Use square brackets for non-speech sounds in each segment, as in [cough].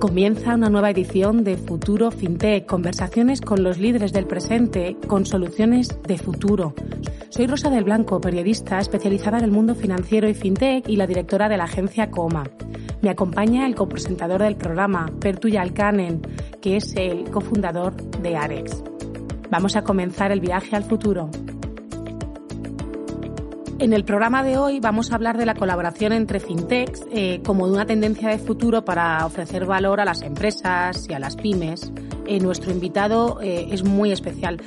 Comienza una nueva edición de Futuro FinTech, conversaciones con los líderes del presente con soluciones de futuro. Soy Rosa del Blanco, periodista especializada en el mundo financiero y FinTech y la directora de la agencia Coma. Me acompaña el copresentador del programa, Pertu Yalkanen, que es el cofundador de Arex. Vamos a comenzar el viaje al futuro. En el programa de hoy vamos a hablar de la colaboración entre fintechs eh, como de una tendencia de futuro para ofrecer valor a las empresas y a las pymes. Eh, nuestro invitado eh, es muy especial.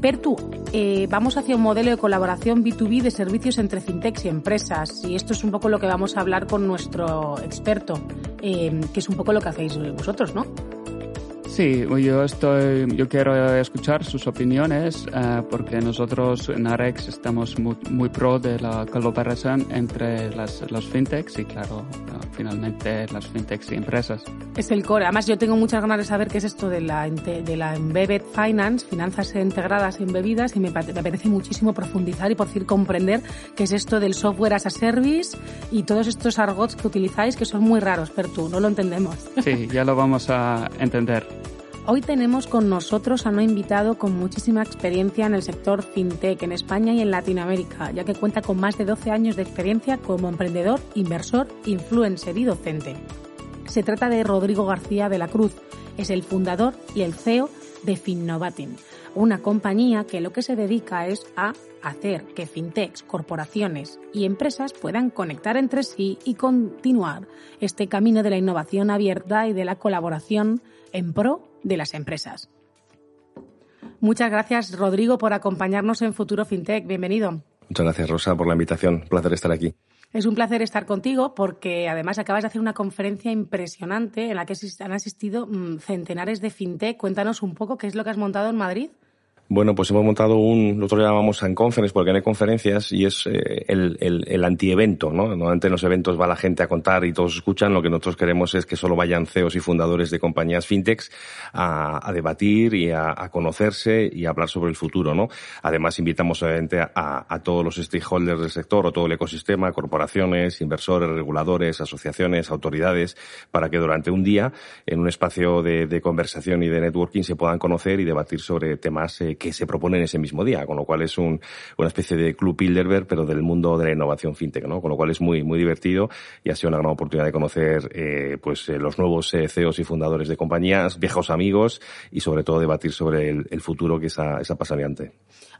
Pertu, vamos hacia un modelo de colaboración B2B de servicios entre fintechs y empresas y esto es un poco lo que vamos a hablar con nuestro experto, que es un poco lo que hacéis vosotros, ¿no? Sí, yo estoy, yo quiero escuchar sus opiniones eh, porque nosotros en Arex estamos muy, muy, pro de la colaboración entre las, los fintechs y claro, eh, finalmente las fintechs y empresas. Es el core. Además, yo tengo muchas ganas de saber qué es esto de la, de la embedded finance, finanzas integradas en bebidas y me, me apetece muchísimo profundizar y por decir comprender qué es esto del software as a service y todos estos argots que utilizáis que son muy raros, pero tú no lo entendemos. Sí, ya lo vamos a entender. Hoy tenemos con nosotros a un invitado con muchísima experiencia en el sector fintech en España y en Latinoamérica, ya que cuenta con más de 12 años de experiencia como emprendedor, inversor, influencer y docente. Se trata de Rodrigo García de la Cruz, es el fundador y el CEO de Finnovatin, una compañía que lo que se dedica es a hacer que fintechs, corporaciones y empresas puedan conectar entre sí y continuar este camino de la innovación abierta y de la colaboración en pro de las empresas. Muchas gracias, Rodrigo, por acompañarnos en Futuro FinTech. Bienvenido. Muchas gracias, Rosa, por la invitación. Un placer estar aquí. Es un placer estar contigo porque además acabas de hacer una conferencia impresionante en la que han asistido mm, centenares de fintech. Cuéntanos un poco qué es lo que has montado en Madrid. Bueno, pues hemos montado un, nosotros llamamos Conference porque no hay conferencias y es eh, el, el, el antievento, ¿no? Normalmente en los eventos va la gente a contar y todos escuchan, lo que nosotros queremos es que solo vayan CEOs y fundadores de compañías fintechs a, a debatir y a, a, conocerse y a hablar sobre el futuro, ¿no? Además invitamos obviamente a, a, todos los stakeholders del sector o todo el ecosistema, corporaciones, inversores, reguladores, asociaciones, autoridades, para que durante un día, en un espacio de, de conversación y de networking, se puedan conocer y debatir sobre temas eh, que se proponen ese mismo día, con lo cual es un, una especie de club Bilderberg, pero del mundo de la innovación fintech, ¿no? Con lo cual es muy, muy divertido y ha sido una gran oportunidad de conocer, eh, pues, eh, los nuevos eh, CEOs y fundadores de compañías, viejos amigos y sobre todo debatir sobre el, el futuro que es, es apasionante.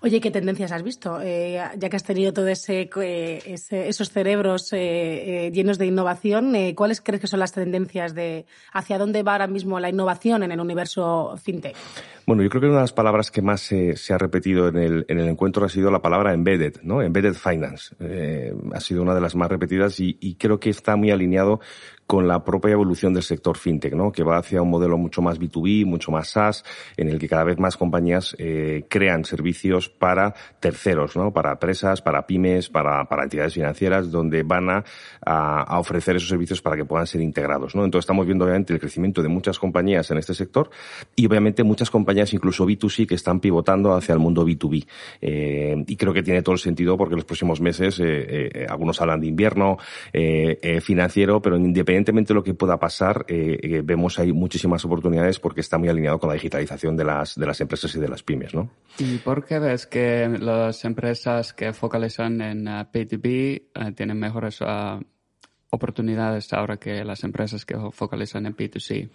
Oye, ¿qué tendencias has visto? Eh, ya que has tenido todo ese, eh, ese esos cerebros eh, llenos de innovación, ¿cuáles crees que son las tendencias de hacia dónde va ahora mismo la innovación en el universo fintech? Bueno, yo creo que una de las palabras que más se, se ha repetido en el, en el encuentro ha sido la palabra embedded, ¿no? Embedded finance. ha sido una de las más repetidas y, y creo que está muy alineado con la propia evolución del sector fintech, ¿no? Que va hacia un modelo mucho más B2B, mucho más SaaS, en el que cada vez más compañías eh, crean servicios para terceros, ¿no? Para empresas, para pymes, para, para entidades financieras, donde van a, a, ofrecer esos servicios para que puedan ser integrados, ¿no? Entonces estamos viendo obviamente el crecimiento de muchas compañías en este sector y obviamente muchas compañías incluso B2C que están pivotando hacia el mundo B2B. Eh, y creo que tiene todo el sentido porque los próximos meses eh, eh algunos hablan de invierno eh, eh, financiero, pero independientemente independientemente de lo que pueda pasar, eh, eh, vemos ahí muchísimas oportunidades porque está muy alineado con la digitalización de las, de las empresas y de las pymes, ¿no? ¿Y por qué ves que las empresas que focalizan en uh, P2B uh, tienen mejores uh, oportunidades ahora que las empresas que focalizan en P2C?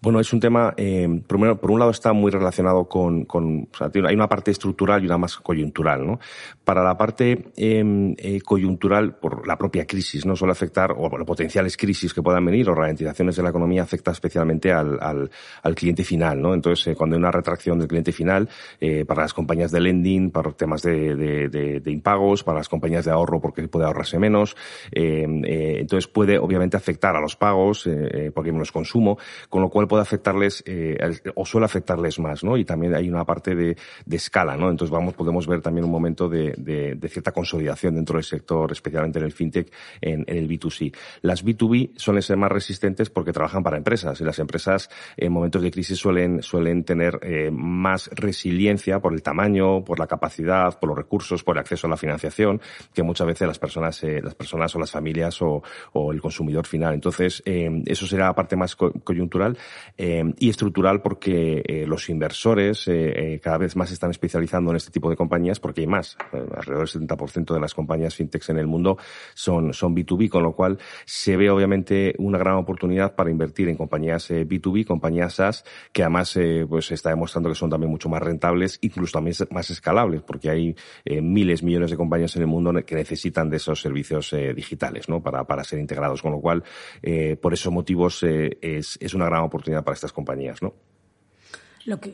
Bueno, es un tema, eh, primero, por un lado está muy relacionado con, con o sea, hay una parte estructural y una más coyuntural, ¿no? Para la parte eh, eh, coyuntural, por la propia crisis, no suele afectar, o bueno, potenciales crisis que puedan venir o ralentizaciones de la economía afecta especialmente al, al, al cliente final, ¿no? Entonces, eh, cuando hay una retracción del cliente final, eh, para las compañías de lending, para temas de, de, de, de impagos, para las compañías de ahorro porque puede ahorrarse menos, eh, eh, entonces puede obviamente afectar a los pagos, eh, eh, porque menos consumo, con lo cual puede afectarles, eh, o suele afectarles más, ¿no? Y también hay una parte de, de escala, ¿no? Entonces vamos, podemos ver también un momento de, de, de, cierta consolidación dentro del sector, especialmente en el fintech, en, en, el B2C. Las B2B suelen ser más resistentes porque trabajan para empresas y las empresas en momentos de crisis suelen, suelen tener eh, más resiliencia por el tamaño, por la capacidad, por los recursos, por el acceso a la financiación, que muchas veces las personas, eh, las personas o las familias o, o el consumidor final. Entonces, eh, eso será la parte más coyuntural eh, y estructural porque eh, los inversores cada vez más están especializando en este tipo de compañías porque hay más. alrededor del 70% de las compañías fintechs en el mundo son, son B2B, con lo cual se ve obviamente una gran oportunidad para invertir en compañías B2B, compañías SaaS, que además pues está demostrando que son también mucho más rentables, incluso también más escalables, porque hay miles, millones de compañías en el mundo que necesitan de esos servicios digitales, ¿no? Para, para ser integrados. Con lo cual, por esos motivos, es, es una gran oportunidad para estas compañías, ¿no? Lo que,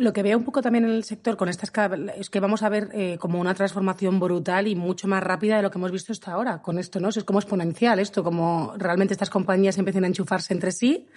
lo que veo un poco también en el sector con estas es que vamos a ver eh, como una transformación brutal y mucho más rápida de lo que hemos visto hasta ahora con esto, ¿no? Es como exponencial esto, como realmente estas compañías empiezan a enchufarse entre sí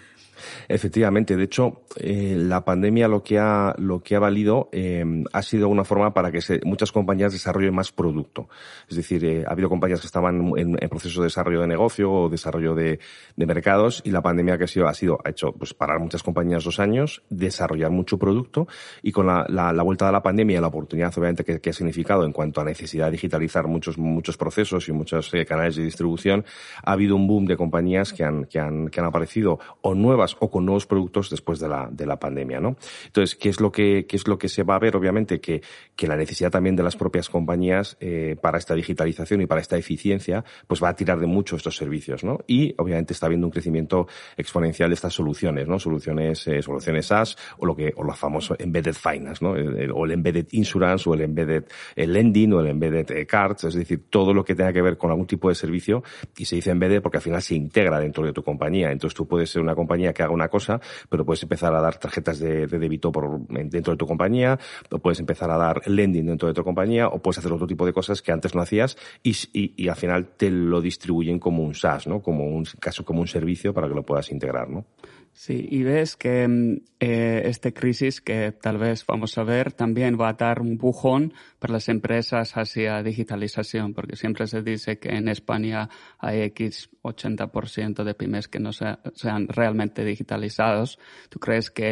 Efectivamente, de hecho, eh, la pandemia lo que ha, lo que ha valido eh, ha sido una forma para que muchas compañías desarrollen más producto. Es decir, eh, ha habido compañías que estaban en, proceso de desarrollo de negocio o desarrollo de, mercados y la pandemia que ha sido, ha sido, ha hecho pues parar muchas compañías dos años, desarrollar mucho producto y con la, la, vuelta de la pandemia la oportunidad obviamente que, ha significado en cuanto a necesidad de digitalizar muchos, muchos procesos y muchos canales de distribución, ha habido un boom de compañías que han, que han, que han aparecido o nuevas o con nuevos productos después de la, de la pandemia, ¿no? Entonces, ¿qué es lo que, qué es lo que se va a ver? Obviamente que, que la necesidad también de las propias compañías eh, para esta digitalización y para esta eficiencia, pues va a tirar de mucho estos servicios, ¿no? Y obviamente está habiendo un crecimiento exponencial de estas soluciones, ¿no? Soluciones, eh, soluciones SaaS o lo que, o lo famoso embedded finance, ¿no? o el embedded insurance o el embedded lending o el embedded eh, cards, es decir, todo lo que tenga que ver con algún tipo de servicio y se dice embedded porque al final se integra dentro de tu compañía. Entonces tú puedes ser una compañía que haga una cosa, pero puedes empezar a dar tarjetas de, débito por, dentro de tu compañía, o puedes empezar a dar lending dentro de tu compañía, o puedes hacer otro tipo de cosas que antes no hacías y, y, al final te lo distribuyen como un SaaS, ¿no? Como un caso, como un servicio para que lo puedas integrar, ¿no? Sí, y ves que mm, eh, esta crisis que tal vez vamos a ver también va a dar un bujón para las empresas hacia digitalización, porque siempre se dice que en España hay X 80% de pymes que no sean realmente digitalizados. ¿Tú crees que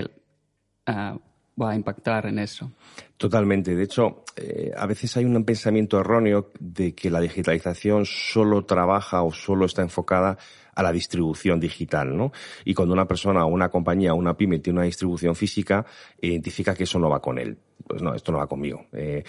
eh, va a impactar en eso? Totalmente. De hecho, eh, a veces hay un pensamiento erróneo de que la digitalización solo trabaja o solo está enfocada a la distribución digital, ¿no? Y cuando una persona una compañía una pyme tiene una distribución física, identifica que eso no va con él pues no, esto no va conmigo. Eh,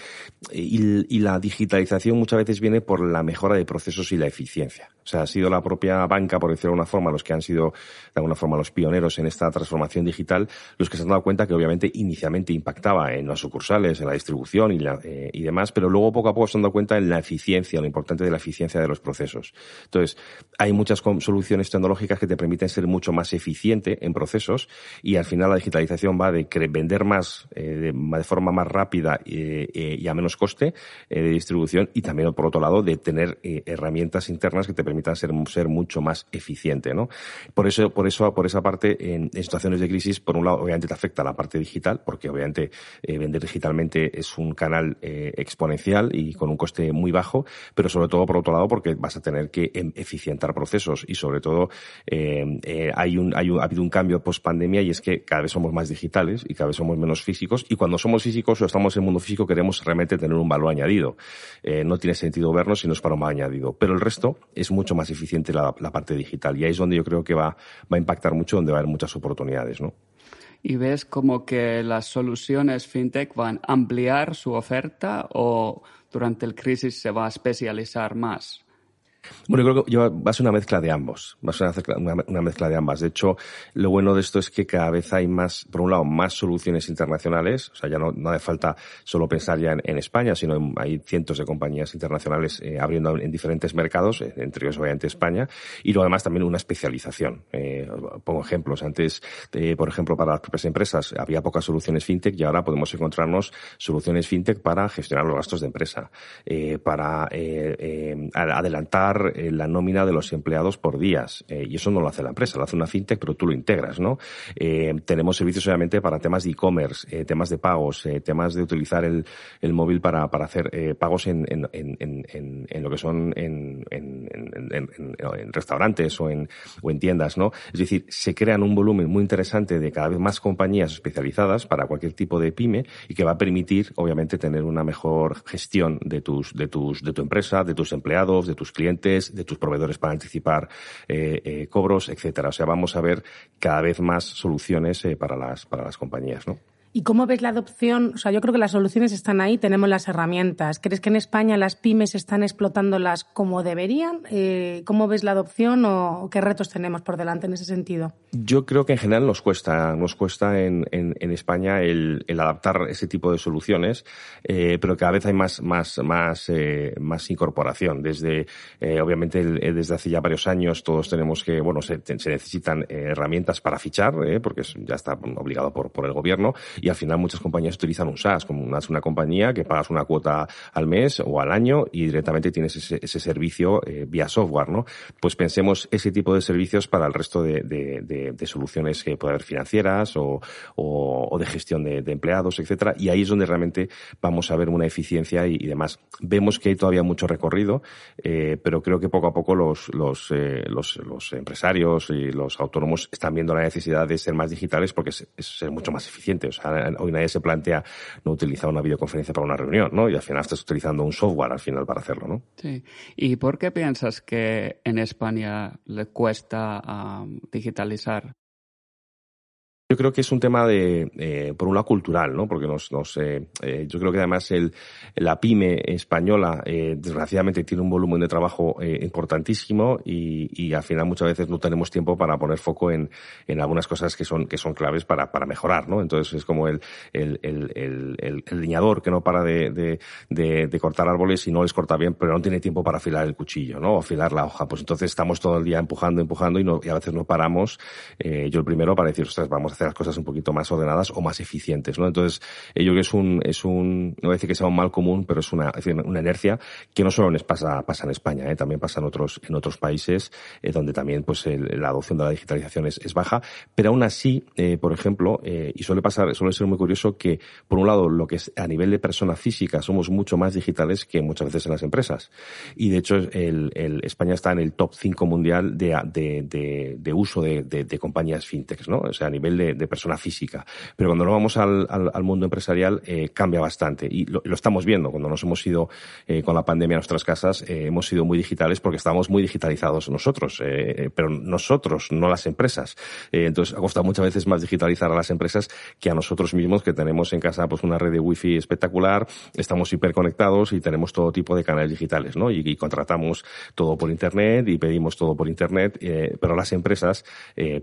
y, la digitalización muchas veces viene por la mejora de procesos y la eficiencia. O sea, ha sido la propia banca, por decirlo de alguna forma, los que han sido de alguna forma los pioneros en esta transformación digital, los que se han dado cuenta que obviamente inicialmente impactaba en las sucursales, en la distribución y, eh, demás, pero luego poco a poco se han dado cuenta en la eficiencia, lo importante de la eficiencia de los procesos. Entonces, hay muchas soluciones tecnológicas que te permiten ser mucho más eficiente en procesos y al final la digitalización va de vender más eh, de forma más rápida eh, eh, y a menos coste eh, de distribución y también, por otro lado, de tener herramientas internas que te permitan ser, ser mucho más eficiente, ¿no? Por eso, por eso, por esa parte, en, situaciones de crisis, por un lado, obviamente te afecta la parte digital, porque obviamente vender digitalmente es un canal exponencial y con un coste muy bajo, pero sobre todo, por otro lado, porque vas a tener que em, eficientar procesos y sobre todo hay un, hay ha habido un cambio post pandemia y es que cada vez somos más digitales y cada vez somos menos físicos y cuando somos físicos o estamos en el mundo físico, queremos realmente tener un valor añadido. Eh, no tiene sentido vernos si no es para un valor añadido. Pero el resto es mucho más eficiente la, parte digital. Y ahí es donde yo creo que va, va a impactar mucho, donde va a haber muchas oportunidades, ¿no? y ves como que las soluciones fintech van a ampliar su oferta o durante el crisis se va a especializar más? Bueno, yo creo que va a ser una mezcla de ambos. Va a ser una, mezcla de ambas. De hecho, lo bueno de esto es que cada vez hay más, por un lado, más soluciones internacionales. O sea, ya no, no hace falta solo pensar ya en, España, sino hay cientos de compañías internacionales eh, abriendo en diferentes mercados, eh, entre ellos obviamente España. Y lo además también una especialización. Eh, pongo ejemplos. Antes, por ejemplo, para las propias empresas había pocas soluciones fintech y ahora podemos encontrarnos soluciones fintech para gestionar los gastos de empresa, para adelantar eh, la nómina de los empleados por días. Eh, y eso no lo hace la empresa, lo hace una fintech, pero tú lo integras, ¿no? Eh, tenemos servicios obviamente para temas de e-commerce, temas de pagos, temas de utilizar el, el móvil para, para hacer pagos en, en, en, en, lo que son en, restaurantes o en, o en tiendas, ¿no? Es decir, se crean un volumen muy interesante de cada vez más compañías especializadas para cualquier tipo de pyme y que va a permitir, obviamente, tener una mejor gestión de tus, de tus, de tu empresa, de tus empleados, de tus clientes de tus proveedores para anticipar cobros, etcétera. O sea, vamos a ver cada vez más soluciones para las para las compañías, ¿no? ¿Y cómo ves la adopción? O sea, yo creo que las soluciones están ahí, tenemos las herramientas. ¿Crees que en España las pymes están explotándolas como deberían? Eh, ¿Cómo ves la adopción o qué retos tenemos por delante en ese sentido? Yo creo que en general nos cuesta, nos cuesta en, en, España el, adaptar ese tipo de soluciones, eh, pero cada vez hay más, más, más, eh, más incorporación. Desde, eh, obviamente, desde hace ya varios años todos tenemos que, bueno, se, se necesitan herramientas para fichar, porque ya está obligado por, por el gobierno y al final muchas compañías utilizan un SaaS, como una, una compañía que pagas una cuota al mes o al año y directamente tienes ese, ese servicio eh, vía software, ¿no? Pues pensemos ese tipo de servicios para el resto de, de, de, soluciones que puede haber financieras o, o, de gestión de, empleados, etcétera, y ahí es donde realmente vamos a ver una eficiencia y, demás. Vemos que hay todavía mucho recorrido, eh, pero creo que poco a poco los, eh, los, los, empresarios y los autónomos están viendo la necesidad de ser más digitales porque es, es mucho más eficiente. Hoy nadie se plantea no utilizar una videoconferencia para una reunión, ¿no? Y al final estás utilizando un software al final para hacerlo, ¿no? Sí. ¿Y por qué piensas que en España le cuesta um, digitalizar? Yo creo que es un tema de, eh, por un lado, cultural, ¿no? Porque nos, nos eh, eh, yo creo que además el, la pyme española, eh, desgraciadamente, tiene un volumen de trabajo eh, importantísimo y, y, al final muchas veces no tenemos tiempo para poner foco en, en algunas cosas que son, que son claves para, para mejorar, ¿no? Entonces es como el, el, el, el, el leñador que no para de, de, de, cortar árboles y no les corta bien, pero no tiene tiempo para afilar el cuchillo, ¿no? O afilar la hoja. Pues entonces estamos todo el día empujando, empujando y, no, y a veces no paramos. Yo el primero para decir, ostras, vamos a hacer las cosas un poquito más ordenadas o más eficientes, ¿no? Entonces, yo creo que es un, es un, no voy a decir que sea un mal común, pero es una, es una inercia que no solo pasa, pasa en España, ¿eh? también pasa en otros, en otros países, eh, donde también, pues, la adopción de la digitalización es, es baja, pero aún así, eh, por ejemplo, eh, y suele pasar, suele ser muy curioso que, por un lado, lo que es a nivel de persona física, somos mucho más digitales que muchas veces en las empresas. Y de hecho, el, el España está en el top 5 mundial de, de, de, de uso de, de, compañías fintechs, ¿no? O sea, a nivel de, de persona física. Pero cuando nos vamos al, mundo empresarial, eh, cambia bastante. Y lo, estamos viendo. Cuando nos hemos ido eh, con la pandemia a nuestras casas, eh, hemos sido muy digitales porque estábamos muy digitalizados nosotros. Pero nosotros, no las empresas. Entonces, ha costado muchas veces más digitalizar a las empresas que a nosotros mismos, que tenemos en casa pues una red de wifi espectacular, estamos hiperconectados y tenemos todo tipo de canales digitales, ¿no? Y, contratamos todo por internet y pedimos todo por internet, pero las empresas,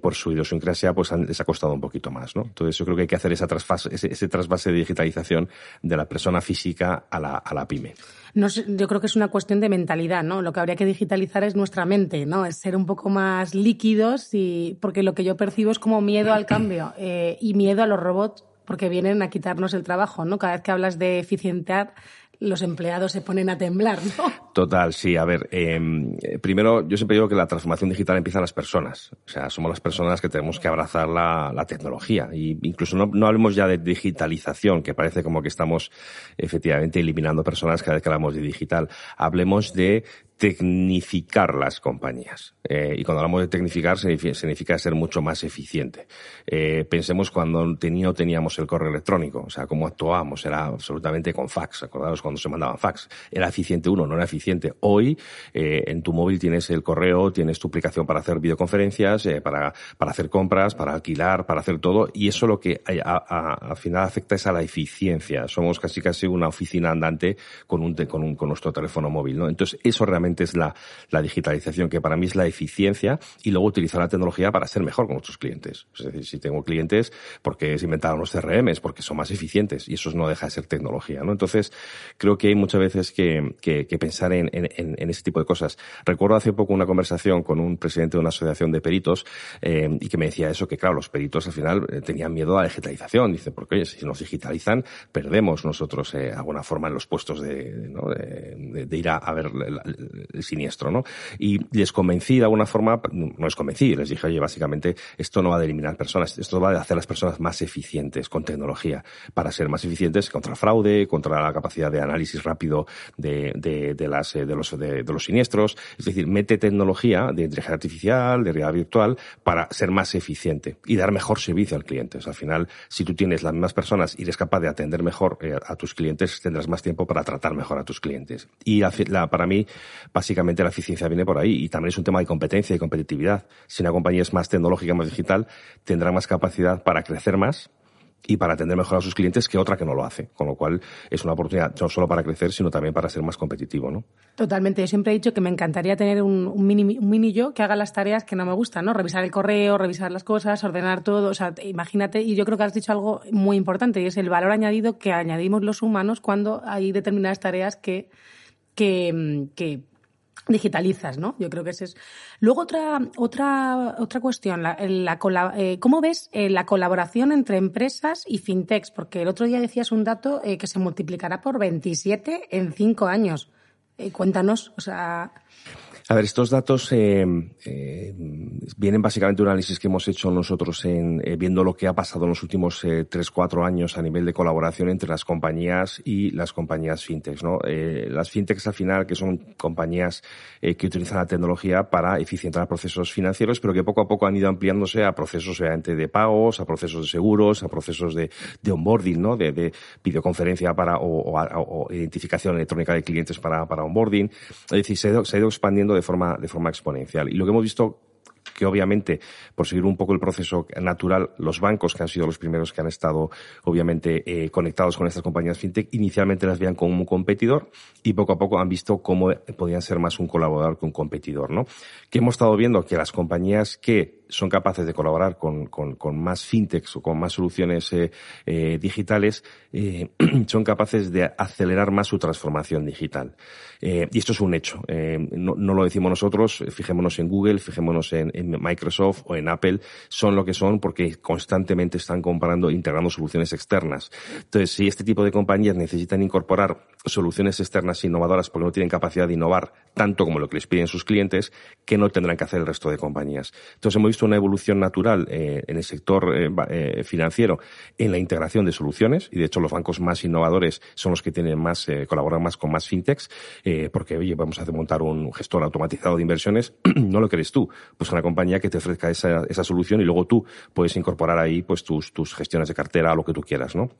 por su idiosincrasia, pues les ha costado un poquito más, ¿no? Entonces yo creo que hay que hacer esa trasfase, ese, ese trasvase de digitalización de la persona física a la, a la pyme. No yo creo que es una cuestión de mentalidad, ¿no? Lo que habría que digitalizar es nuestra mente, ¿no? Es ser un poco más líquidos y porque lo que yo percibo es como miedo al cambio [clears throat] eh, y miedo a los robots porque vienen a quitarnos el trabajo, ¿no? Cada vez que hablas de eficientar, los empleados se ponen a temblar, ¿no? Total, sí. A ver, eh, primero, yo siempre digo que la transformación digital empieza en las personas. O sea, somos las personas que tenemos que abrazar la, la tecnología. Y incluso no, no, hablemos ya de digitalización, que parece como que estamos efectivamente eliminando personas cada vez que hablamos de digital. Hablemos de tecnificar las compañías. Eh, y cuando hablamos de tecnificar significa, ser mucho más eficiente. Eh, pensemos cuando tenía, no teníamos el correo electrónico, o sea, cómo actuábamos, era absolutamente con fax, acordados cuando se mandaban fax. Era eficiente uno, no era eficiente. Hoy, eh, en tu móvil tienes el correo, tienes tu aplicación para hacer videoconferencias, eh, para, para hacer compras, para alquilar, para hacer todo, y eso lo que al final afecta es a la eficiencia. Somos casi casi una oficina andante con un, con un, con nuestro teléfono móvil, ¿no? Entonces, eso realmente es la, la digitalización, que para mí es la eficiencia y luego utilizar la tecnología para ser mejor con nuestros clientes. Es decir, si tengo clientes, porque se inventaron los CRMs, porque son más eficientes y eso no deja de ser tecnología, ¿no? Entonces, creo que hay muchas veces que, que, que pensar en, en, en, ese tipo de cosas. Recuerdo hace poco una conversación con un presidente de una asociación de peritos eh, y que me decía eso, que claro, los peritos al final eh, tenían miedo a la digitalización. Dice, porque oye, si nos digitalizan, perdemos nosotros eh, alguna forma en los puestos de, ¿no? de, de, de ir a, a ver la, siniestro, ¿no? Y les convencí de alguna forma, no les convencí, les dije, oye, básicamente esto no va de eliminar personas, esto va de hacer las personas más eficientes con tecnología, para ser más eficientes contra el fraude, contra la capacidad de análisis rápido de, de, de las, de, los, de, los siniestros, es decir, mete tecnología de inteligencia artificial, de realidad virtual, para ser más eficiente y dar mejor servicio al cliente. O sea, al final, si tú tienes las mismas personas y eres capaz de atender mejor eh, a tus clientes, tendrás más tiempo para tratar mejor a tus clientes. Y la, para mí, básicamente la eficiencia viene por ahí y también es un tema de competencia y competitividad. Si una compañía es más tecnológica, más digital, tendrá más capacidad para crecer más y para atender mejor a sus clientes que otra que no lo hace. Con lo cual es una oportunidad no solo para crecer, sino también para ser más competitivo, ¿no? Totalmente. Yo siempre he dicho que me encantaría tener un, mini, un mini yo que haga las tareas que no me gustan, ¿no? Revisar el correo, revisar las cosas, ordenar todo. O sea, imagínate, y yo creo que has dicho algo muy importante, y es el valor añadido que añadimos los humanos cuando hay determinadas tareas que, que, que digitalizas, ¿no? Yo creo que ese es. Luego otra otra otra cuestión, la, la, eh, ¿cómo ves eh, la colaboración entre empresas y fintechs? Porque el otro día decías un dato eh, que se multiplicará por 27 en cinco años. cuéntanos, o sea. A ver, estos datos eh, eh, vienen básicamente de un análisis que hemos hecho nosotros en eh, viendo lo que ha pasado en los últimos eh, tres, cuatro años a nivel de colaboración entre las compañías y las compañías fintechs. ¿no? Eh, las fintechs al final, que son compañías que utilizan la tecnología para eficientar procesos financieros, pero que poco a poco han ido ampliándose a procesos obviamente de pagos, a procesos de seguros, a procesos de, de onboarding, ¿no? de, de videoconferencia para o, o, o, identificación electrónica de clientes para, para onboarding. Es decir, se ha ido, se ha ido expandiendo de forma, de forma exponencial. Y lo que hemos visto que obviamente, por seguir un poco el proceso natural, los bancos, que han sido los primeros que han estado obviamente eh, conectados con estas compañías fintech, inicialmente las veían como un competidor y poco a poco han visto cómo podían ser más un colaborador que un competidor, ¿no? Que hemos estado viendo que las compañías que son capaces de colaborar con, con, con más fintechs o con más soluciones eh, eh, digitales, eh, [clears throat] son capaces de acelerar más su transformación digital. Eh, y esto es un hecho. Eh, no, no, lo decimos nosotros, fijémonos en Google, fijémonos en, en, Microsoft o en Apple, son lo que son porque constantemente están comparando, integrando soluciones externas. Entonces, si este tipo de compañías necesitan incorporar soluciones externas innovadoras porque no tienen capacidad de innovar tanto como lo que les piden sus clientes, ¿qué no tendrán que hacer el resto de compañías? Entonces, hemos visto una evolución natural eh, en el sector eh, eh, financiero en la integración de soluciones y de hecho los bancos más innovadores son los que tienen más, colaboran más con más fintechs porque oye, vamos a montar un gestor automatizado de inversiones, [clears throat] no lo quieres tú, pues una compañía que te ofrezca esa, esa solución y luego tú puedes incorporar ahí pues tus, tus gestiones de cartera, lo que tú quieras, ¿no?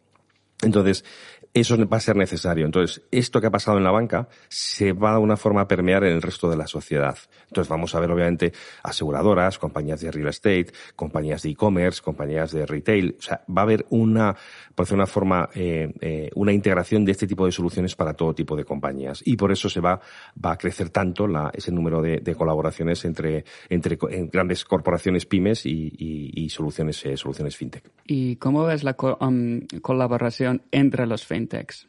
Entonces, eso va a ser necesario. Entonces, esto que ha pasado en la banca se va de una forma a permear en el resto de la sociedad. Entonces, vamos a ver, obviamente, aseguradoras, compañías de real estate, compañías de e-commerce, compañías de retail. O sea, va a haber una, por decir una forma, eh, eh, una integración de este tipo de soluciones para todo tipo de compañías. Y por eso se va, va a crecer tanto ese número de, colaboraciones entre, entre grandes corporaciones pymes y soluciones, eh, soluciones fintech. ¿Y cómo ves la co um, colaboración entre los fintech? fintechs?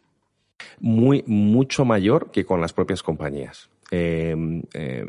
Muy, mucho mayor que con las propias compañías. Eh, eh,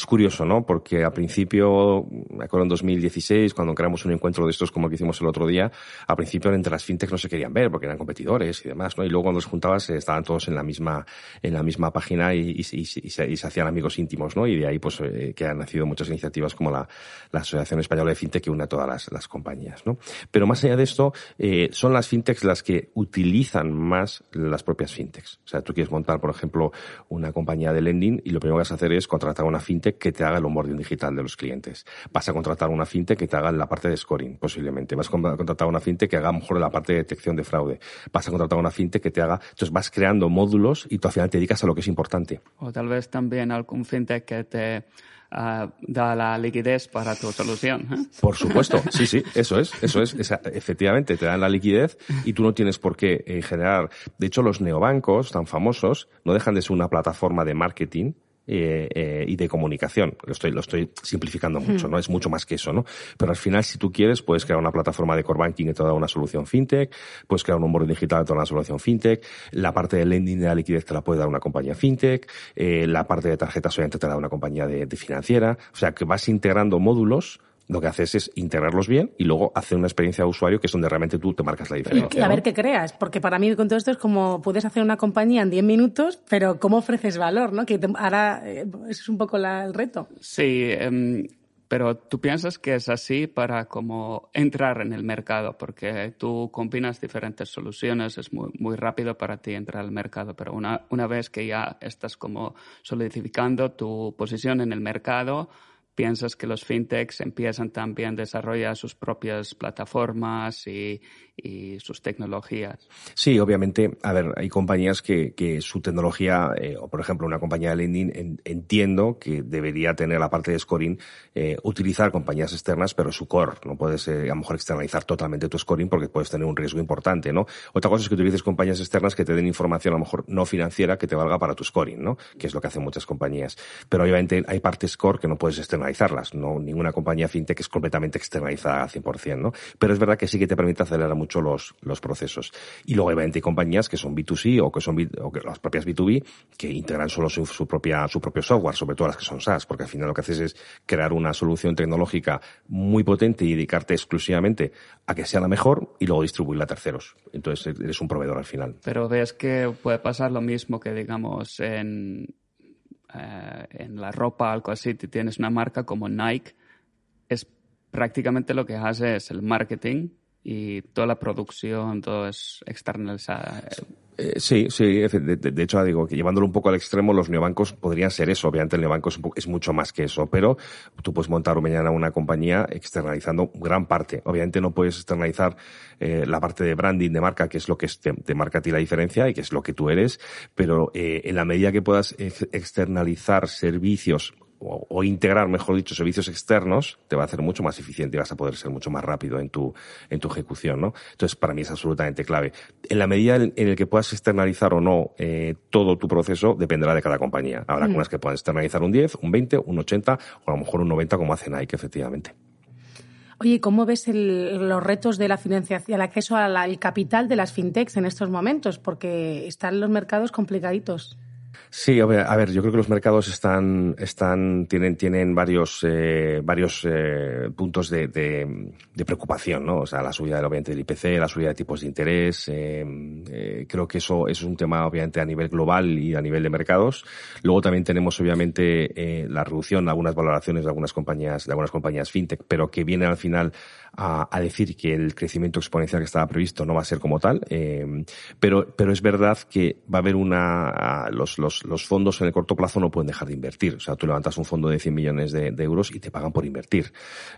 es curioso, ¿no? Porque al principio, me acuerdo en 2016, cuando creamos un encuentro de estos como el que hicimos el otro día, al principio entre las fintechs no se querían ver porque eran competidores y demás, ¿no? Y luego cuando los juntabas estaban todos en la misma, en la misma página y, se, hacían amigos íntimos, ¿no? Y de ahí pues eh, que han nacido muchas iniciativas como la, la Asociación Española de Fintech que une a todas las, las compañías, ¿no? Pero más allá de esto, eh, son las fintechs las que utilizan más las propias fintechs. O sea, tú quieres montar, por ejemplo, una compañía de lending y lo primero que vas a hacer es contratar una fintech que te haga el onboarding digital de los clientes. Vas a contratar una fintech que te haga la parte de scoring, posiblemente. Vas a contratar una fintech que haga mejor la parte de detección de fraude. Vas a contratar una fintech que te haga... Entonces vas creando módulos y tú al final te dedicas a lo que es importante. O tal vez también algún fintech que te... Uh, da la liquidez para tu solución. ¿eh? Por supuesto, [laughs] sí, sí, eso es, eso es, esa, efectivamente, te dan la liquidez y tú no tienes por qué eh, generar. De hecho, los neobancos tan famosos no dejan de ser una plataforma de marketing eh, eh, y de comunicación. Lo estoy, lo estoy simplificando mucho, ¿no? Es mucho más que eso, ¿no? Pero al final, si tú quieres, puedes crear una plataforma de core banking que te da una solución fintech, puedes crear un onboarding digital que te da una solución fintech, la parte de lending de la liquidez te la puede dar una compañía fintech, eh, la parte de tarjetas obviamente te la da una compañía de, de financiera. O sea, que vas integrando módulos lo que haces es integrarlos bien y luego hacer una experiencia de usuario que es donde realmente tú te marcas la diferencia. Y a ¿no? ver qué creas, porque para mí con todo esto es como puedes hacer una compañía en 10 minutos, pero ¿cómo ofreces valor? ¿no? Que te, ahora eh, eso es un poco la, el reto. Sí, um, pero tú piensas que es así para como entrar en el mercado, porque tú combinas diferentes soluciones, es muy, muy rápido para ti entrar al mercado, pero una, una vez que ya estás como solidificando tu posición en el mercado, piensas que los fintechs empiezan también a desarrollar sus propias plataformas y, sus tecnologías. Sí, obviamente, a ver, hay compañías que, que su tecnología, eh, o por ejemplo una compañía de lending, entiendo que debería tener la parte de scoring, eh, utilizar compañías externas, pero su core, no puedes eh, a lo mejor externalizar totalmente tu scoring porque puedes tener un riesgo importante, ¿no? Otra cosa es que utilices compañías externas que te den información a lo mejor no financiera que te valga para tu scoring, ¿no? Que es lo que hacen muchas compañías. Pero obviamente hay partes core que no puedes externalizarlas, ¿no? Ninguna compañía fintech es completamente externalizada al 100%, ¿no? Pero es verdad que sí que te permite acelerar mucho los, los procesos. Y luego obviamente hay compañías que son B2C o que son o las propias B2B que integran solo su, su, propia, su propio software, sobre todo las que son SaaS, porque al final lo que haces es crear una solución tecnológica muy potente y dedicarte exclusivamente a que sea la mejor y luego distribuirla a terceros. Entonces eres un proveedor al final. Pero ves que puede pasar lo mismo que digamos en eh, en la ropa, algo así, tienes una marca como Nike, es prácticamente lo que hace es el marketing y toda la producción, todo es externalizada. Eh, sí, sí, de, hecho digo que llevándolo un poco al extremo, los neobancos podrían ser eso. Obviamente el neobanco es, mucho más que eso, pero tú puedes montar mañana una compañía externalizando gran parte. Obviamente no puedes externalizar eh, la parte de branding de marca, que es lo que te, marca a ti la diferencia y que es lo que tú eres, pero eh, en la medida que puedas externalizar servicios o, integrar, mejor dicho, servicios externos, te va a hacer mucho más eficiente y vas a poder ser mucho más rápido en tu, en tu ejecución, ¿no? Entonces, para mí es absolutamente clave. En la medida en, el que puedas externalizar o no eh, todo tu proceso, dependerá de cada compañía. Habrá mm. algunas que puedan externalizar un 10, un 20, un 80 o a lo mejor un 90 como hace Nike, efectivamente. Oye, ¿cómo ves los retos de la financiación, el acceso al capital de las fintechs en estos momentos? Porque están los mercados complicaditos. Sí, a ver, yo creo que los mercados están, están, tienen, tienen varios, eh, varios eh, puntos de, de, de, preocupación, ¿no? O sea, la subida obviamente del IPC, la subida de tipos de interés, eh, eh, creo que eso, eso, es un tema obviamente a nivel global y a nivel de mercados. Luego también tenemos obviamente la reducción, algunas valoraciones de algunas compañías, de algunas compañías fintech, pero que vienen al final a, a, decir que el crecimiento exponencial que estaba previsto no va a ser como tal, eh, pero, pero es verdad que va a haber una, los, los, los fondos en el corto plazo no pueden dejar de invertir. O sea, tú levantas un fondo de 100 millones de, de euros y te pagan por invertir,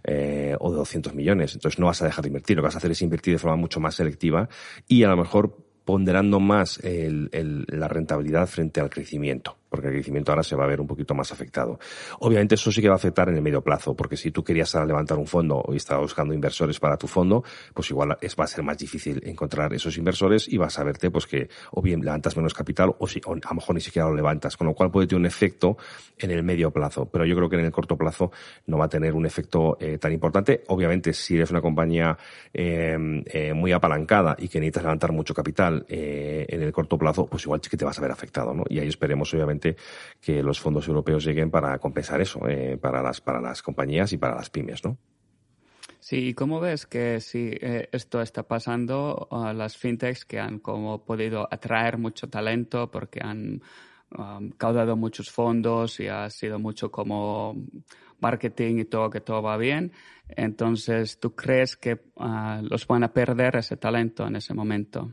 eh, o de 200 millones. Entonces no vas a dejar de invertir. Lo que vas a hacer es invertir de forma mucho más selectiva y a lo mejor ponderando más el, el, la rentabilidad frente al crecimiento porque el crecimiento ahora se va a ver un poquito más afectado. Obviamente eso sí que va a afectar en el medio plazo, porque si tú querías levantar un fondo y estabas buscando inversores para tu fondo, pues igual es, va a ser más difícil encontrar esos inversores y vas a verte pues que o bien levantas menos capital o, si, o a lo mejor ni siquiera lo levantas, con lo cual puede tener un efecto en el medio plazo, pero yo creo que en el corto plazo no va a tener un efecto eh, tan importante. Obviamente si eres una compañía eh, eh, muy apalancada y que necesitas levantar mucho capital eh, en el corto plazo, pues igual sí que te vas a ver afectado, ¿no? Y ahí esperemos obviamente que los fondos europeos lleguen para compensar eso, eh, para, las, para las compañías y para las pymes, ¿no? Sí, ¿cómo ves que si eh, esto está pasando a las fintechs que han como podido atraer mucho talento porque han um, caudado muchos fondos y ha sido mucho como marketing y todo, que todo va bien. Entonces, ¿tú crees que uh, los van a perder ese talento en ese momento?